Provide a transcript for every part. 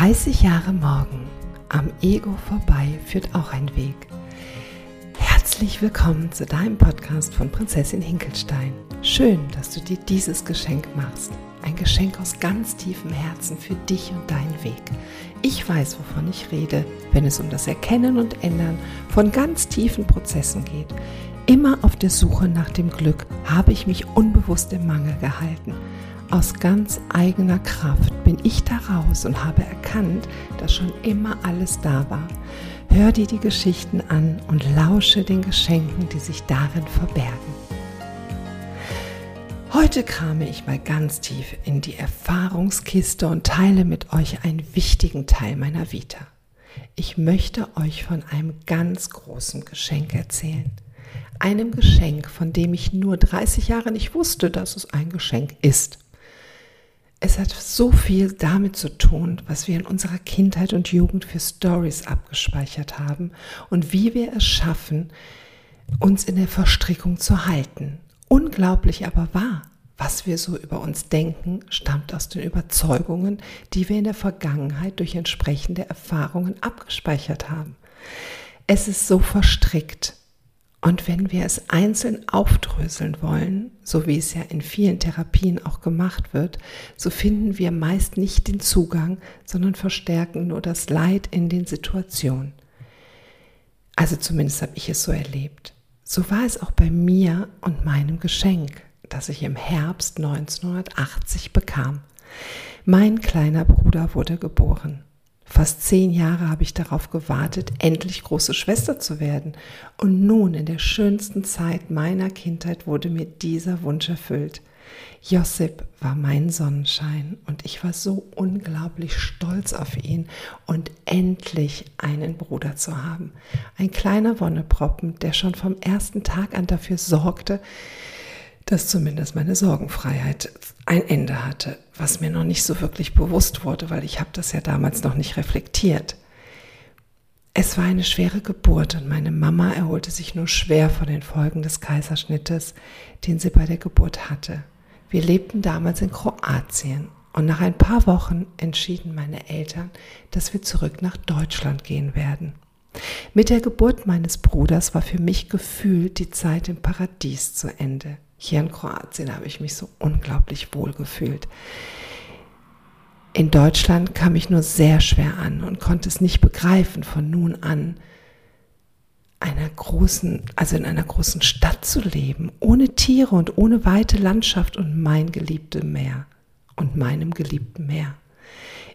30 Jahre morgen. Am Ego vorbei führt auch ein Weg. Herzlich willkommen zu deinem Podcast von Prinzessin Hinkelstein. Schön, dass du dir dieses Geschenk machst. Ein Geschenk aus ganz tiefem Herzen für dich und deinen Weg. Ich weiß, wovon ich rede, wenn es um das Erkennen und Ändern von ganz tiefen Prozessen geht. Immer auf der Suche nach dem Glück habe ich mich unbewusst im Mangel gehalten. Aus ganz eigener Kraft bin ich da raus und habe erkannt, dass schon immer alles da war. Hör dir die Geschichten an und lausche den Geschenken, die sich darin verbergen. Heute krame ich mal ganz tief in die Erfahrungskiste und teile mit euch einen wichtigen Teil meiner Vita. Ich möchte euch von einem ganz großen Geschenk erzählen. Einem Geschenk, von dem ich nur 30 Jahre nicht wusste, dass es ein Geschenk ist. Es hat so viel damit zu tun, was wir in unserer Kindheit und Jugend für Stories abgespeichert haben und wie wir es schaffen, uns in der Verstrickung zu halten. Unglaublich aber wahr. Was wir so über uns denken, stammt aus den Überzeugungen, die wir in der Vergangenheit durch entsprechende Erfahrungen abgespeichert haben. Es ist so verstrickt, und wenn wir es einzeln aufdröseln wollen, so wie es ja in vielen Therapien auch gemacht wird, so finden wir meist nicht den Zugang, sondern verstärken nur das Leid in den Situationen. Also zumindest habe ich es so erlebt. So war es auch bei mir und meinem Geschenk, das ich im Herbst 1980 bekam. Mein kleiner Bruder wurde geboren. Fast zehn Jahre habe ich darauf gewartet, endlich große Schwester zu werden. Und nun, in der schönsten Zeit meiner Kindheit, wurde mir dieser Wunsch erfüllt. Josip war mein Sonnenschein und ich war so unglaublich stolz auf ihn und endlich einen Bruder zu haben. Ein kleiner Wonneproppen, der schon vom ersten Tag an dafür sorgte, dass zumindest meine Sorgenfreiheit ein Ende hatte, was mir noch nicht so wirklich bewusst wurde, weil ich habe das ja damals noch nicht reflektiert. Es war eine schwere Geburt und meine Mama erholte sich nur schwer von den Folgen des Kaiserschnittes, den sie bei der Geburt hatte. Wir lebten damals in Kroatien und nach ein paar Wochen entschieden meine Eltern, dass wir zurück nach Deutschland gehen werden. Mit der Geburt meines Bruders war für mich gefühlt die Zeit im Paradies zu Ende. Hier in Kroatien habe ich mich so unglaublich wohl gefühlt. In Deutschland kam ich nur sehr schwer an und konnte es nicht begreifen, von nun an einer großen, also in einer großen Stadt zu leben, ohne Tiere und ohne weite Landschaft und mein geliebtes Meer und meinem geliebten Meer.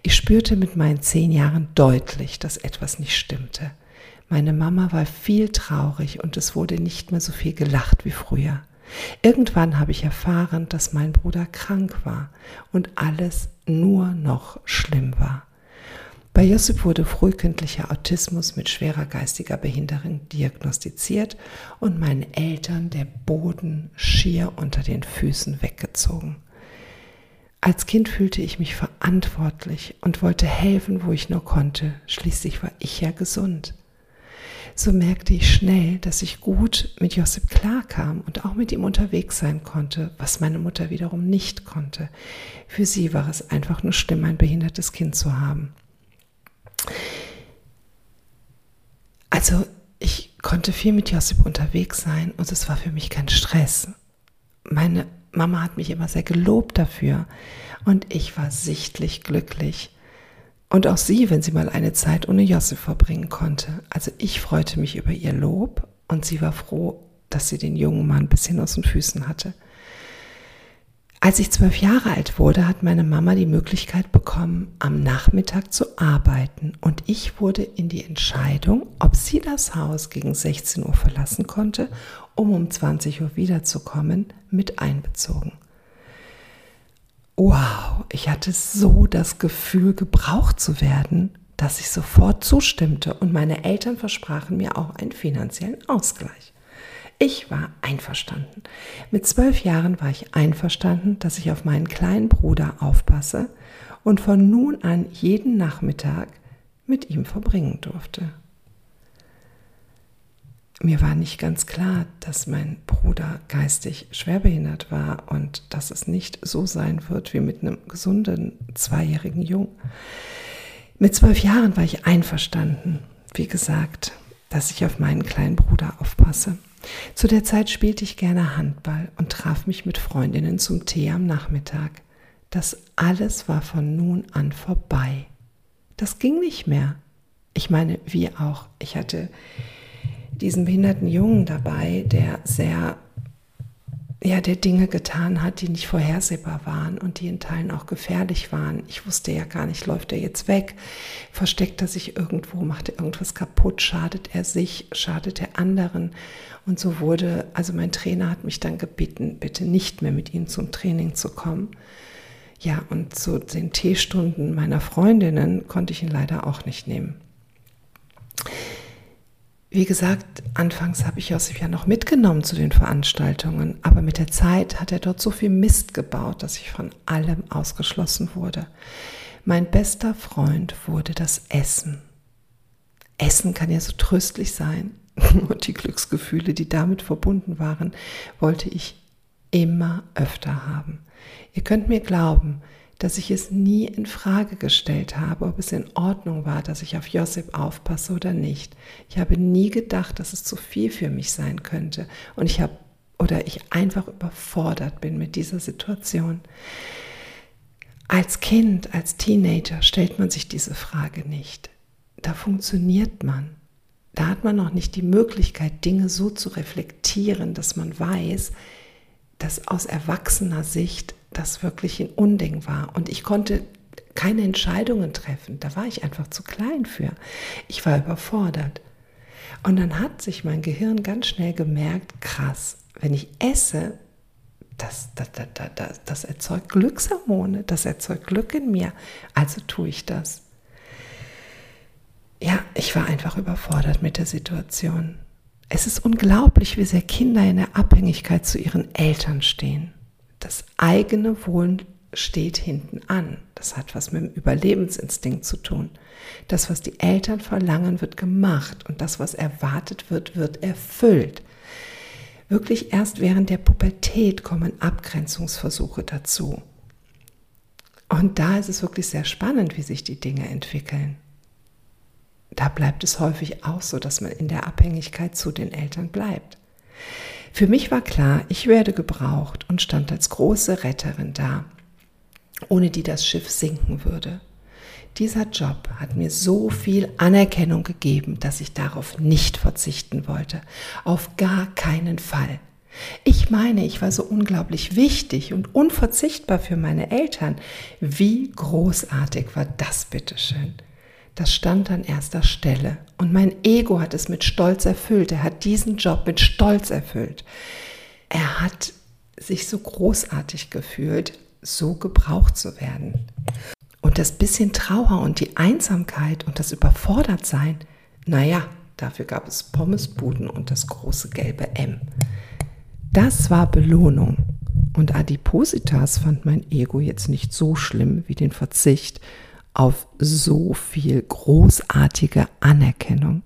Ich spürte mit meinen zehn Jahren deutlich, dass etwas nicht stimmte. Meine Mama war viel traurig und es wurde nicht mehr so viel gelacht wie früher. Irgendwann habe ich erfahren, dass mein Bruder krank war und alles nur noch schlimm war. Bei Josip wurde frühkindlicher Autismus mit schwerer geistiger Behinderung diagnostiziert und meinen Eltern der Boden schier unter den Füßen weggezogen. Als Kind fühlte ich mich verantwortlich und wollte helfen, wo ich nur konnte. Schließlich war ich ja gesund so merkte ich schnell, dass ich gut mit Josip klarkam und auch mit ihm unterwegs sein konnte, was meine Mutter wiederum nicht konnte. Für sie war es einfach nur schlimm, ein behindertes Kind zu haben. Also ich konnte viel mit Josip unterwegs sein und es war für mich kein Stress. Meine Mama hat mich immer sehr gelobt dafür und ich war sichtlich glücklich. Und auch sie, wenn sie mal eine Zeit ohne Josef verbringen konnte. Also ich freute mich über ihr Lob und sie war froh, dass sie den jungen Mann ein bisschen aus den Füßen hatte. Als ich zwölf Jahre alt wurde, hat meine Mama die Möglichkeit bekommen, am Nachmittag zu arbeiten und ich wurde in die Entscheidung, ob sie das Haus gegen 16 Uhr verlassen konnte, um um 20 Uhr wiederzukommen, mit einbezogen. Wow, ich hatte so das Gefühl, gebraucht zu werden, dass ich sofort zustimmte und meine Eltern versprachen mir auch einen finanziellen Ausgleich. Ich war einverstanden. Mit zwölf Jahren war ich einverstanden, dass ich auf meinen kleinen Bruder aufpasse und von nun an jeden Nachmittag mit ihm verbringen durfte mir war nicht ganz klar, dass mein Bruder geistig schwerbehindert war und dass es nicht so sein wird wie mit einem gesunden zweijährigen Jungen. Mit zwölf Jahren war ich einverstanden, wie gesagt, dass ich auf meinen kleinen Bruder aufpasse. Zu der Zeit spielte ich gerne Handball und traf mich mit Freundinnen zum Tee am Nachmittag. Das alles war von nun an vorbei. Das ging nicht mehr. Ich meine, wie auch. Ich hatte diesen behinderten Jungen dabei, der sehr, ja, der Dinge getan hat, die nicht vorhersehbar waren und die in Teilen auch gefährlich waren. Ich wusste ja gar nicht, läuft er jetzt weg, versteckt er sich irgendwo, macht er irgendwas kaputt, schadet er sich, schadet er anderen. Und so wurde, also mein Trainer hat mich dann gebeten, bitte nicht mehr mit ihm zum Training zu kommen. Ja, und zu den Teestunden meiner Freundinnen konnte ich ihn leider auch nicht nehmen. Wie gesagt, anfangs habe ich Josef ja noch mitgenommen zu den Veranstaltungen, aber mit der Zeit hat er dort so viel Mist gebaut, dass ich von allem ausgeschlossen wurde. Mein bester Freund wurde das Essen. Essen kann ja so tröstlich sein und die Glücksgefühle, die damit verbunden waren, wollte ich immer öfter haben. Ihr könnt mir glauben, dass ich es nie in Frage gestellt habe, ob es in Ordnung war, dass ich auf Josip aufpasse oder nicht. Ich habe nie gedacht, dass es zu viel für mich sein könnte und ich habe oder ich einfach überfordert bin mit dieser Situation. Als Kind, als Teenager stellt man sich diese Frage nicht. Da funktioniert man. Da hat man noch nicht die Möglichkeit, Dinge so zu reflektieren, dass man weiß, dass aus erwachsener Sicht das wirklich ein Unding war. Und ich konnte keine Entscheidungen treffen. Da war ich einfach zu klein für. Ich war überfordert. Und dann hat sich mein Gehirn ganz schnell gemerkt, krass, wenn ich esse, das, das, das, das, erzeugt Glückshormone, das erzeugt Glück in mir. Also tue ich das. Ja, ich war einfach überfordert mit der Situation. Es ist unglaublich, wie sehr Kinder in der Abhängigkeit zu ihren Eltern stehen. Das eigene Wohlen steht hinten an. Das hat was mit dem Überlebensinstinkt zu tun. Das, was die Eltern verlangen, wird gemacht und das, was erwartet wird, wird erfüllt. Wirklich erst während der Pubertät kommen Abgrenzungsversuche dazu. Und da ist es wirklich sehr spannend, wie sich die Dinge entwickeln. Da bleibt es häufig auch so, dass man in der Abhängigkeit zu den Eltern bleibt. Für mich war klar, ich werde gebraucht und stand als große Retterin da, ohne die das Schiff sinken würde. Dieser Job hat mir so viel Anerkennung gegeben, dass ich darauf nicht verzichten wollte. Auf gar keinen Fall. Ich meine, ich war so unglaublich wichtig und unverzichtbar für meine Eltern. Wie großartig war das bitteschön? Das stand an erster Stelle. Und mein Ego hat es mit Stolz erfüllt. Er hat diesen Job mit Stolz erfüllt. Er hat sich so großartig gefühlt, so gebraucht zu werden. Und das bisschen Trauer und die Einsamkeit und das Überfordertsein, naja, dafür gab es Pommesbuden und das große gelbe M. Das war Belohnung. Und Adipositas fand mein Ego jetzt nicht so schlimm wie den Verzicht auf so viel großartige Anerkennung.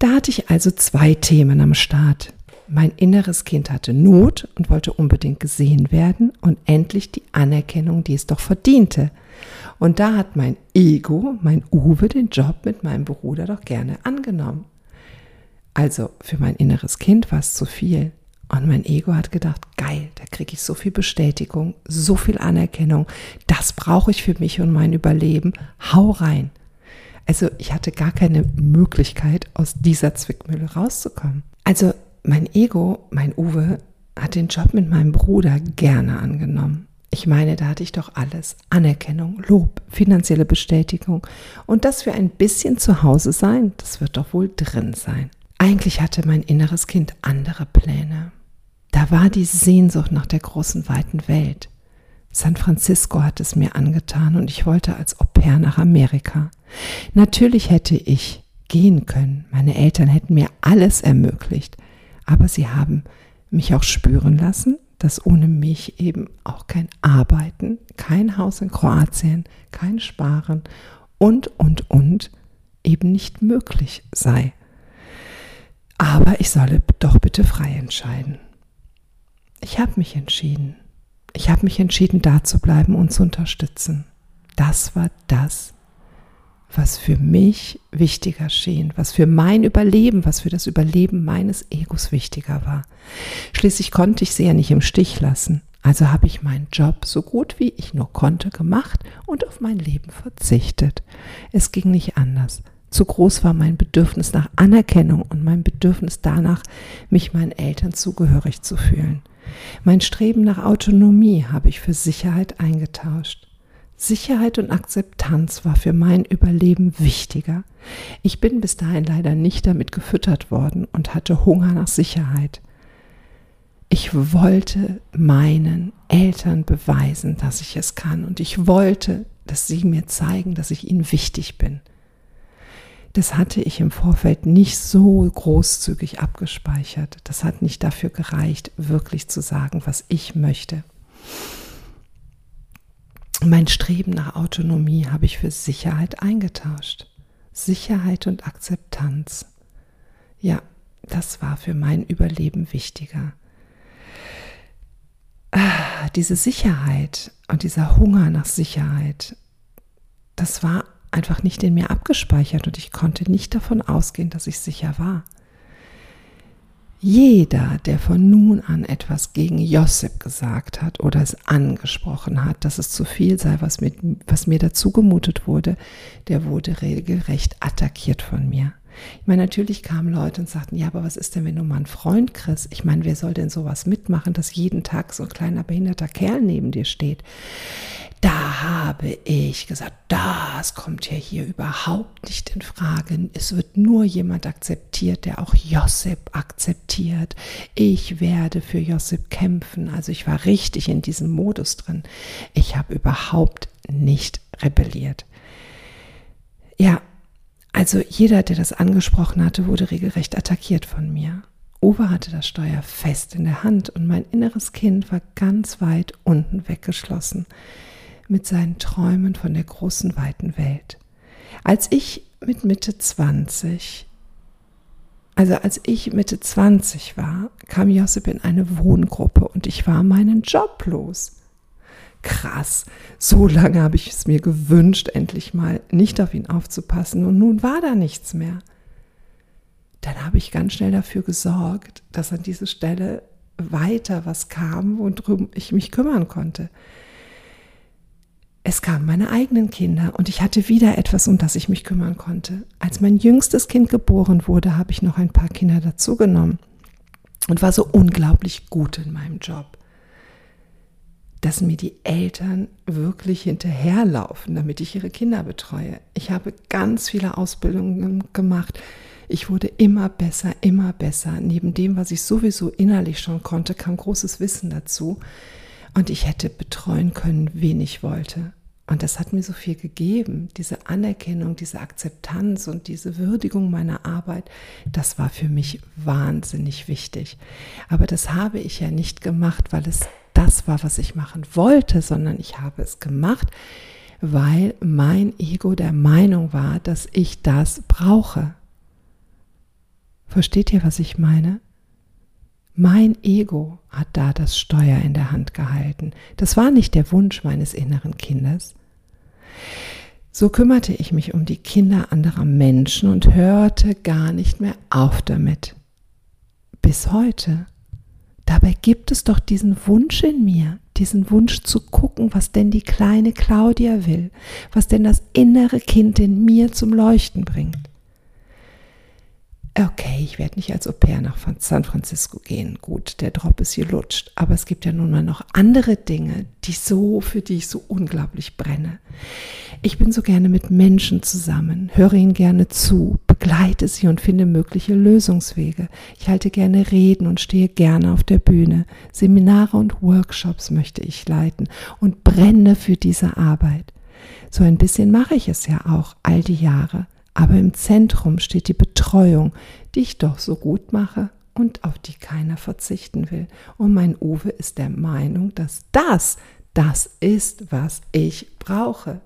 Da hatte ich also zwei Themen am Start. Mein inneres Kind hatte Not und wollte unbedingt gesehen werden und endlich die Anerkennung, die es doch verdiente. Und da hat mein Ego, mein Uwe, den Job mit meinem Bruder doch gerne angenommen. Also für mein inneres Kind war es zu viel. Und mein Ego hat gedacht, geil, da kriege ich so viel Bestätigung, so viel Anerkennung. Das brauche ich für mich und mein Überleben. Hau rein. Also ich hatte gar keine Möglichkeit, aus dieser Zwickmühle rauszukommen. Also mein Ego, mein Uwe, hat den Job mit meinem Bruder gerne angenommen. Ich meine, da hatte ich doch alles. Anerkennung, Lob, finanzielle Bestätigung. Und das für ein bisschen zu Hause sein, das wird doch wohl drin sein. Eigentlich hatte mein inneres Kind andere Pläne. Da war die Sehnsucht nach der großen, weiten Welt. San Francisco hat es mir angetan und ich wollte als Au pair nach Amerika. Natürlich hätte ich gehen können. Meine Eltern hätten mir alles ermöglicht. Aber sie haben mich auch spüren lassen, dass ohne mich eben auch kein Arbeiten, kein Haus in Kroatien, kein Sparen und, und, und eben nicht möglich sei. Aber ich solle doch bitte frei entscheiden. Ich habe mich entschieden. Ich habe mich entschieden, da zu bleiben und zu unterstützen. das war das, was für mich wichtiger schien, was für mein Überleben, was für das Überleben meines Egos wichtiger war. Schließlich konnte ich sie ja nicht im Stich lassen. Also habe ich meinen Job so gut wie ich nur konnte gemacht und auf mein Leben verzichtet. Es ging nicht anders. Zu groß war mein Bedürfnis nach Anerkennung und mein Bedürfnis danach, mich meinen Eltern zugehörig zu fühlen. Mein Streben nach Autonomie habe ich für Sicherheit eingetauscht. Sicherheit und Akzeptanz war für mein Überleben wichtiger. Ich bin bis dahin leider nicht damit gefüttert worden und hatte Hunger nach Sicherheit. Ich wollte meinen Eltern beweisen, dass ich es kann und ich wollte, dass sie mir zeigen, dass ich ihnen wichtig bin. Das hatte ich im Vorfeld nicht so großzügig abgespeichert. Das hat nicht dafür gereicht, wirklich zu sagen, was ich möchte. Mein Streben nach Autonomie habe ich für Sicherheit eingetauscht. Sicherheit und Akzeptanz. Ja, das war für mein Überleben wichtiger ah, diese Sicherheit und dieser Hunger nach Sicherheit, das war einfach nicht in mir abgespeichert und ich konnte nicht davon ausgehen, dass ich sicher war. Jeder, der von nun an etwas gegen Josip gesagt hat oder es angesprochen hat, dass es zu viel sei, was, mit, was mir dazu gemutet wurde, der wurde regelrecht attackiert von mir. Ich meine, natürlich kamen Leute und sagten, ja, aber was ist denn, wenn du mal einen Freund kriegst? Ich meine, wer soll denn sowas mitmachen, dass jeden Tag so ein kleiner behinderter Kerl neben dir steht? Da habe ich gesagt, das kommt ja hier überhaupt nicht in Frage. Es wird nur jemand akzeptiert, der auch Josip akzeptiert. Ich werde für Josip kämpfen. Also ich war richtig in diesem Modus drin. Ich habe überhaupt nicht rebelliert. Ja, also jeder, der das angesprochen hatte, wurde regelrecht attackiert von mir. Uwe hatte das Steuer fest in der Hand und mein inneres Kind war ganz weit unten weggeschlossen mit seinen Träumen von der großen, weiten Welt. Als ich mit Mitte 20, also als ich Mitte 20 war, kam Josip in eine Wohngruppe und ich war meinen Job los krass, so lange habe ich es mir gewünscht, endlich mal nicht auf ihn aufzupassen und nun war da nichts mehr. Dann habe ich ganz schnell dafür gesorgt, dass an diese Stelle weiter was kam, worum ich mich kümmern konnte. Es kamen meine eigenen Kinder und ich hatte wieder etwas, um das ich mich kümmern konnte. Als mein jüngstes Kind geboren wurde, habe ich noch ein paar Kinder dazugenommen und war so unglaublich gut in meinem Job dass mir die Eltern wirklich hinterherlaufen, damit ich ihre Kinder betreue. Ich habe ganz viele Ausbildungen gemacht. Ich wurde immer besser, immer besser. Neben dem, was ich sowieso innerlich schon konnte, kam großes Wissen dazu. Und ich hätte betreuen können, wen ich wollte. Und das hat mir so viel gegeben. Diese Anerkennung, diese Akzeptanz und diese Würdigung meiner Arbeit, das war für mich wahnsinnig wichtig. Aber das habe ich ja nicht gemacht, weil es das war, was ich machen wollte, sondern ich habe es gemacht, weil mein Ego der Meinung war, dass ich das brauche. Versteht ihr, was ich meine? Mein Ego hat da das Steuer in der Hand gehalten. Das war nicht der Wunsch meines inneren Kindes. So kümmerte ich mich um die Kinder anderer Menschen und hörte gar nicht mehr auf damit. Bis heute. Dabei gibt es doch diesen Wunsch in mir, diesen Wunsch zu gucken, was denn die kleine Claudia will, was denn das innere Kind in mir zum Leuchten bringt okay, ich werde nicht als Au pair nach San Francisco gehen. Gut, der Drop ist hier lutscht. Aber es gibt ja nun mal noch andere Dinge, die so, für die ich so unglaublich brenne. Ich bin so gerne mit Menschen zusammen, höre ihnen gerne zu, begleite sie und finde mögliche Lösungswege. Ich halte gerne Reden und stehe gerne auf der Bühne. Seminare und Workshops möchte ich leiten und brenne für diese Arbeit. So ein bisschen mache ich es ja auch all die Jahre. Aber im Zentrum steht die Betreuung, die ich doch so gut mache und auf die keiner verzichten will. Und mein Uwe ist der Meinung, dass das das ist, was ich brauche.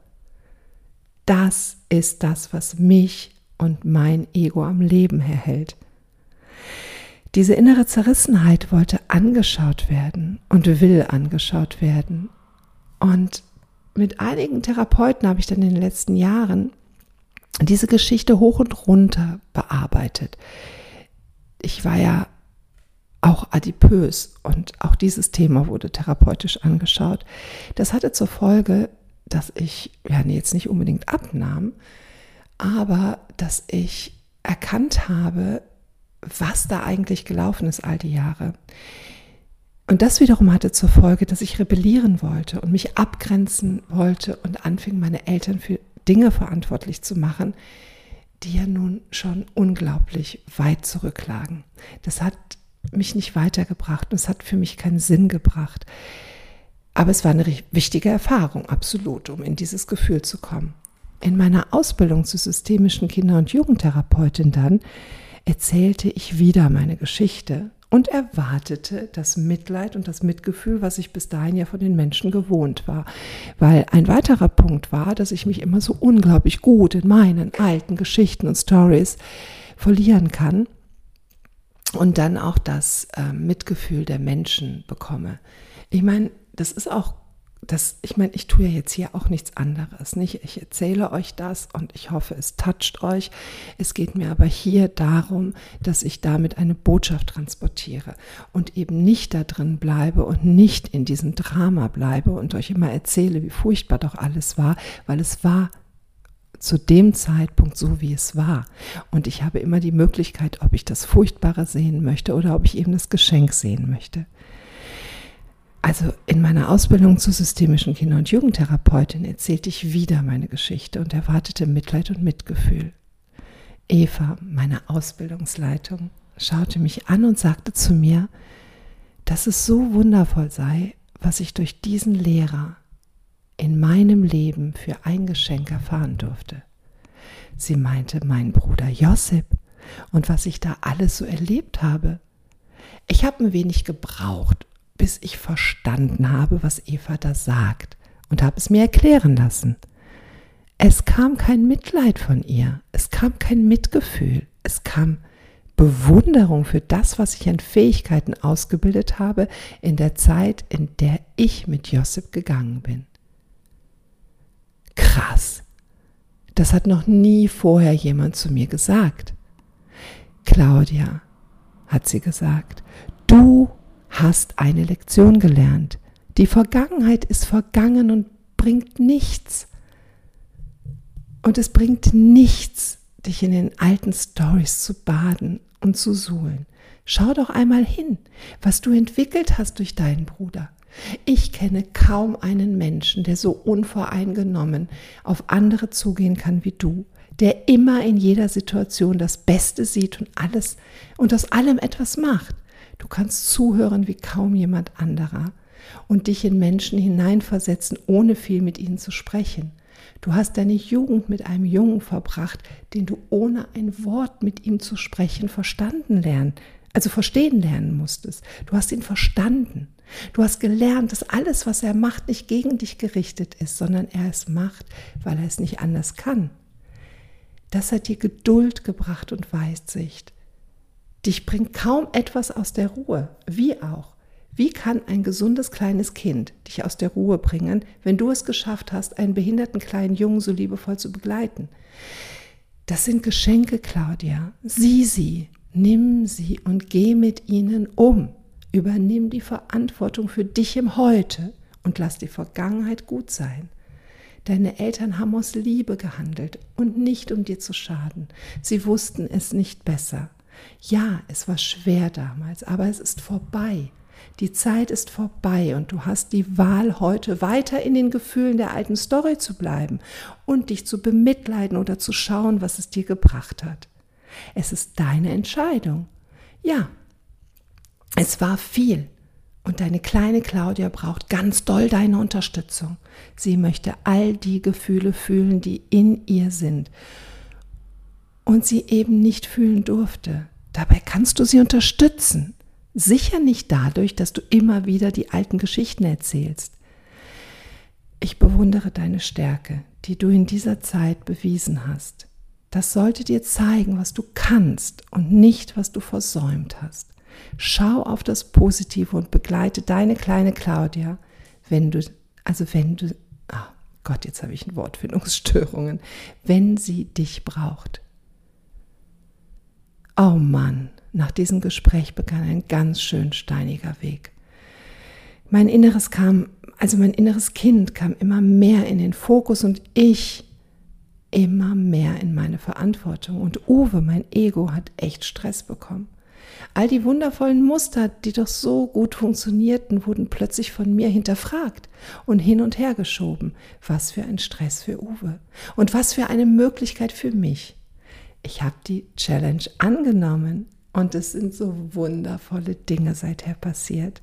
Das ist das, was mich und mein Ego am Leben erhält. Diese innere Zerrissenheit wollte angeschaut werden und will angeschaut werden. Und mit einigen Therapeuten habe ich dann in den letzten Jahren diese Geschichte hoch und runter bearbeitet. Ich war ja auch adipös und auch dieses Thema wurde therapeutisch angeschaut. Das hatte zur Folge, dass ich ja jetzt nicht unbedingt abnahm, aber dass ich erkannt habe, was da eigentlich gelaufen ist all die Jahre. Und das wiederum hatte zur Folge, dass ich rebellieren wollte und mich abgrenzen wollte und anfing, meine Eltern für Dinge verantwortlich zu machen, die ja nun schon unglaublich weit zurücklagen. Das hat mich nicht weitergebracht und es hat für mich keinen Sinn gebracht. Aber es war eine wichtige Erfahrung, absolut, um in dieses Gefühl zu kommen. In meiner Ausbildung zur systemischen Kinder- und Jugendtherapeutin dann erzählte ich wieder meine Geschichte und erwartete das Mitleid und das Mitgefühl, was ich bis dahin ja von den Menschen gewohnt war. Weil ein weiterer Punkt war, dass ich mich immer so unglaublich gut in meinen alten Geschichten und Stories verlieren kann und dann auch das äh, Mitgefühl der Menschen bekomme. Ich meine, das ist auch das, ich meine, ich tue ja jetzt hier auch nichts anderes. Nicht? Ich erzähle euch das und ich hoffe, es toucht euch. Es geht mir aber hier darum, dass ich damit eine Botschaft transportiere und eben nicht da drin bleibe und nicht in diesem Drama bleibe und euch immer erzähle, wie furchtbar doch alles war, weil es war zu dem Zeitpunkt so, wie es war. Und ich habe immer die Möglichkeit, ob ich das Furchtbare sehen möchte oder ob ich eben das Geschenk sehen möchte. Also in meiner Ausbildung zur systemischen Kinder- und Jugendtherapeutin erzählte ich wieder meine Geschichte und erwartete Mitleid und Mitgefühl. Eva, meine Ausbildungsleitung, schaute mich an und sagte zu mir, dass es so wundervoll sei, was ich durch diesen Lehrer in meinem Leben für ein Geschenk erfahren durfte. Sie meinte mein Bruder Josip und was ich da alles so erlebt habe. Ich habe ein wenig gebraucht, bis ich verstanden habe, was Eva da sagt und habe es mir erklären lassen. Es kam kein Mitleid von ihr, es kam kein Mitgefühl, es kam Bewunderung für das, was ich an Fähigkeiten ausgebildet habe in der Zeit, in der ich mit Josip gegangen bin. Krass. Das hat noch nie vorher jemand zu mir gesagt. Claudia, hat sie gesagt, du hast eine Lektion gelernt. Die Vergangenheit ist vergangen und bringt nichts. Und es bringt nichts, dich in den alten Stories zu baden und zu suhlen. Schau doch einmal hin, was du entwickelt hast durch deinen Bruder. Ich kenne kaum einen Menschen, der so unvoreingenommen auf andere zugehen kann wie du, der immer in jeder Situation das Beste sieht und alles und aus allem etwas macht. Du kannst zuhören wie kaum jemand anderer und dich in Menschen hineinversetzen, ohne viel mit ihnen zu sprechen. Du hast deine Jugend mit einem Jungen verbracht, den du ohne ein Wort mit ihm zu sprechen verstanden lernen, also verstehen lernen musstest. Du hast ihn verstanden. Du hast gelernt, dass alles, was er macht, nicht gegen dich gerichtet ist, sondern er es macht, weil er es nicht anders kann. Das hat dir Geduld gebracht und Weitsicht. Dich bringt kaum etwas aus der Ruhe. Wie auch? Wie kann ein gesundes kleines Kind dich aus der Ruhe bringen, wenn du es geschafft hast, einen behinderten kleinen Jungen so liebevoll zu begleiten? Das sind Geschenke, Claudia. Sieh sie, nimm sie und geh mit ihnen um. Übernimm die Verantwortung für dich im Heute und lass die Vergangenheit gut sein. Deine Eltern haben aus Liebe gehandelt und nicht um dir zu schaden. Sie wussten es nicht besser. Ja, es war schwer damals, aber es ist vorbei. Die Zeit ist vorbei und du hast die Wahl, heute weiter in den Gefühlen der alten Story zu bleiben und dich zu bemitleiden oder zu schauen, was es dir gebracht hat. Es ist deine Entscheidung. Ja, es war viel. Und deine kleine Claudia braucht ganz doll deine Unterstützung. Sie möchte all die Gefühle fühlen, die in ihr sind. Und sie eben nicht fühlen durfte. Dabei kannst du sie unterstützen. Sicher nicht dadurch, dass du immer wieder die alten Geschichten erzählst. Ich bewundere deine Stärke, die du in dieser Zeit bewiesen hast. Das sollte dir zeigen, was du kannst und nicht, was du versäumt hast. Schau auf das Positive und begleite deine kleine Claudia, wenn du, also wenn du, Gott, jetzt habe ich ein Wortfindungsstörungen, wenn sie dich braucht. Oh Mann, nach diesem Gespräch begann ein ganz schön steiniger Weg. Mein Inneres kam, also mein inneres Kind kam immer mehr in den Fokus und ich immer mehr in meine Verantwortung. Und Uwe, mein Ego, hat echt Stress bekommen. All die wundervollen Muster, die doch so gut funktionierten, wurden plötzlich von mir hinterfragt und hin und her geschoben. Was für ein Stress für Uwe und was für eine Möglichkeit für mich. Ich habe die Challenge angenommen und es sind so wundervolle Dinge seither passiert.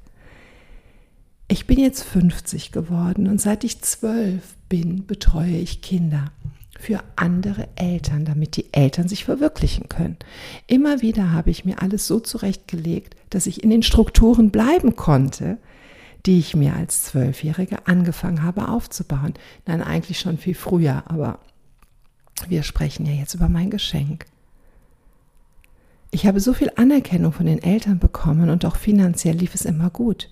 Ich bin jetzt 50 geworden und seit ich 12 bin, betreue ich Kinder für andere Eltern, damit die Eltern sich verwirklichen können. Immer wieder habe ich mir alles so zurechtgelegt, dass ich in den Strukturen bleiben konnte, die ich mir als Zwölfjährige angefangen habe aufzubauen. Nein, eigentlich schon viel früher, aber wir sprechen ja jetzt über mein Geschenk. Ich habe so viel Anerkennung von den Eltern bekommen und auch finanziell lief es immer gut.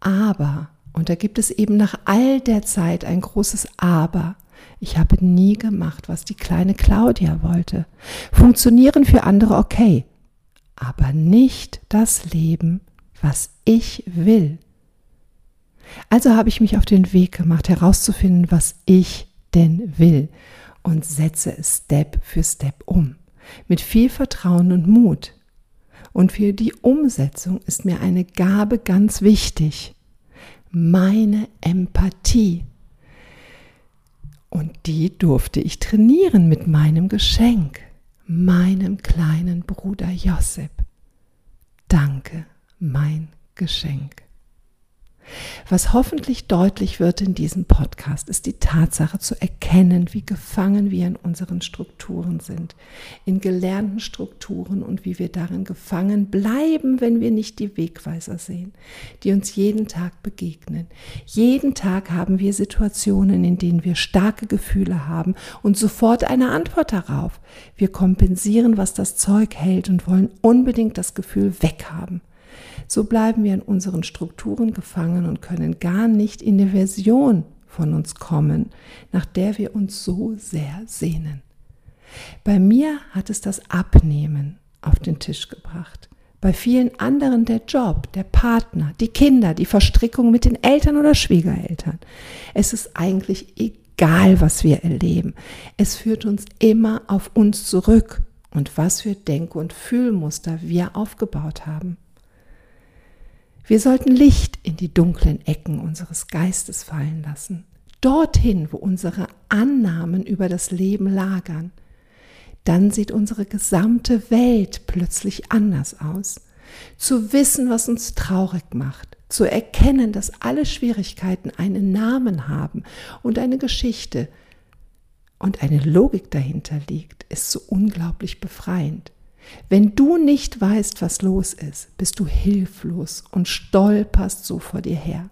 Aber, und da gibt es eben nach all der Zeit ein großes Aber, ich habe nie gemacht, was die kleine Claudia wollte. Funktionieren für andere okay, aber nicht das Leben, was ich will. Also habe ich mich auf den Weg gemacht, herauszufinden, was ich denn will und setze es Step für Step um. Mit viel Vertrauen und Mut. Und für die Umsetzung ist mir eine Gabe ganz wichtig. Meine Empathie. Und die durfte ich trainieren mit meinem Geschenk, meinem kleinen Bruder Josep. Danke, mein Geschenk. Was hoffentlich deutlich wird in diesem Podcast, ist die Tatsache zu erkennen, wie gefangen wir in unseren Strukturen sind, in gelernten Strukturen und wie wir darin gefangen bleiben, wenn wir nicht die Wegweiser sehen, die uns jeden Tag begegnen. Jeden Tag haben wir Situationen, in denen wir starke Gefühle haben und sofort eine Antwort darauf. Wir kompensieren, was das Zeug hält und wollen unbedingt das Gefühl weghaben. So bleiben wir in unseren Strukturen gefangen und können gar nicht in die Version von uns kommen, nach der wir uns so sehr sehnen. Bei mir hat es das Abnehmen auf den Tisch gebracht. Bei vielen anderen der Job, der Partner, die Kinder, die Verstrickung mit den Eltern oder Schwiegereltern. Es ist eigentlich egal, was wir erleben. Es führt uns immer auf uns zurück und was für Denk- und Fühlmuster wir aufgebaut haben. Wir sollten Licht in die dunklen Ecken unseres Geistes fallen lassen, dorthin, wo unsere Annahmen über das Leben lagern. Dann sieht unsere gesamte Welt plötzlich anders aus. Zu wissen, was uns traurig macht, zu erkennen, dass alle Schwierigkeiten einen Namen haben und eine Geschichte und eine Logik dahinter liegt, ist so unglaublich befreiend. Wenn du nicht weißt, was los ist, bist du hilflos und stolperst so vor dir her.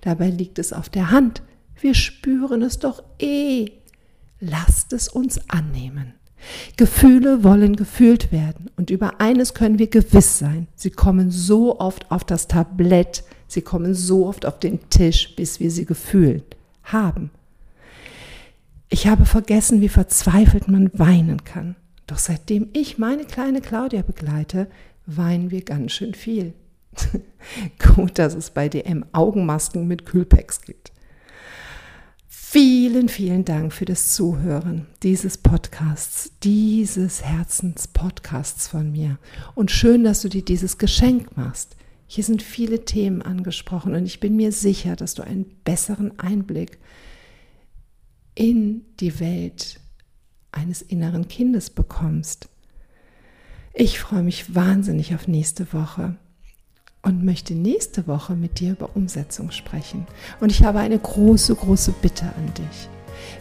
Dabei liegt es auf der Hand. Wir spüren es doch eh. Lasst es uns annehmen. Gefühle wollen gefühlt werden und über eines können wir gewiss sein. Sie kommen so oft auf das Tablett, sie kommen so oft auf den Tisch, bis wir sie gefühlt haben. Ich habe vergessen, wie verzweifelt man weinen kann. Doch seitdem ich meine kleine Claudia begleite, weinen wir ganz schön viel. Gut, dass es bei DM Augenmasken mit Kühlpacks gibt. Vielen, vielen Dank für das Zuhören dieses Podcasts, dieses Herzenspodcasts von mir. Und schön, dass du dir dieses Geschenk machst. Hier sind viele Themen angesprochen und ich bin mir sicher, dass du einen besseren Einblick in die Welt eines inneren Kindes bekommst. Ich freue mich wahnsinnig auf nächste Woche und möchte nächste Woche mit dir über Umsetzung sprechen. Und ich habe eine große, große Bitte an dich.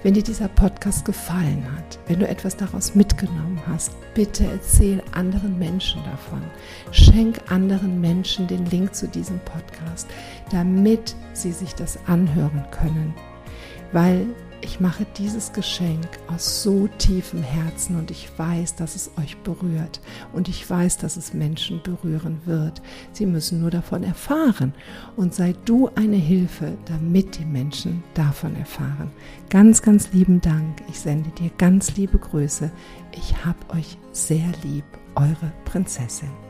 Wenn dir dieser Podcast gefallen hat, wenn du etwas daraus mitgenommen hast, bitte erzähl anderen Menschen davon. Schenk anderen Menschen den Link zu diesem Podcast, damit sie sich das anhören können. Weil Ich mache dieses Geschenk aus so tiefem Herzen und ich weiß, dass es euch berührt und ich weiß, dass es Menschen berühren wird. Sie müssen nur davon erfahren und sei du eine Hilfe, damit die Menschen davon erfahren. Ganz, ganz lieben Dank. Ich sende dir ganz liebe Grüße. Ich hab euch sehr lieb, eure Prinzessin.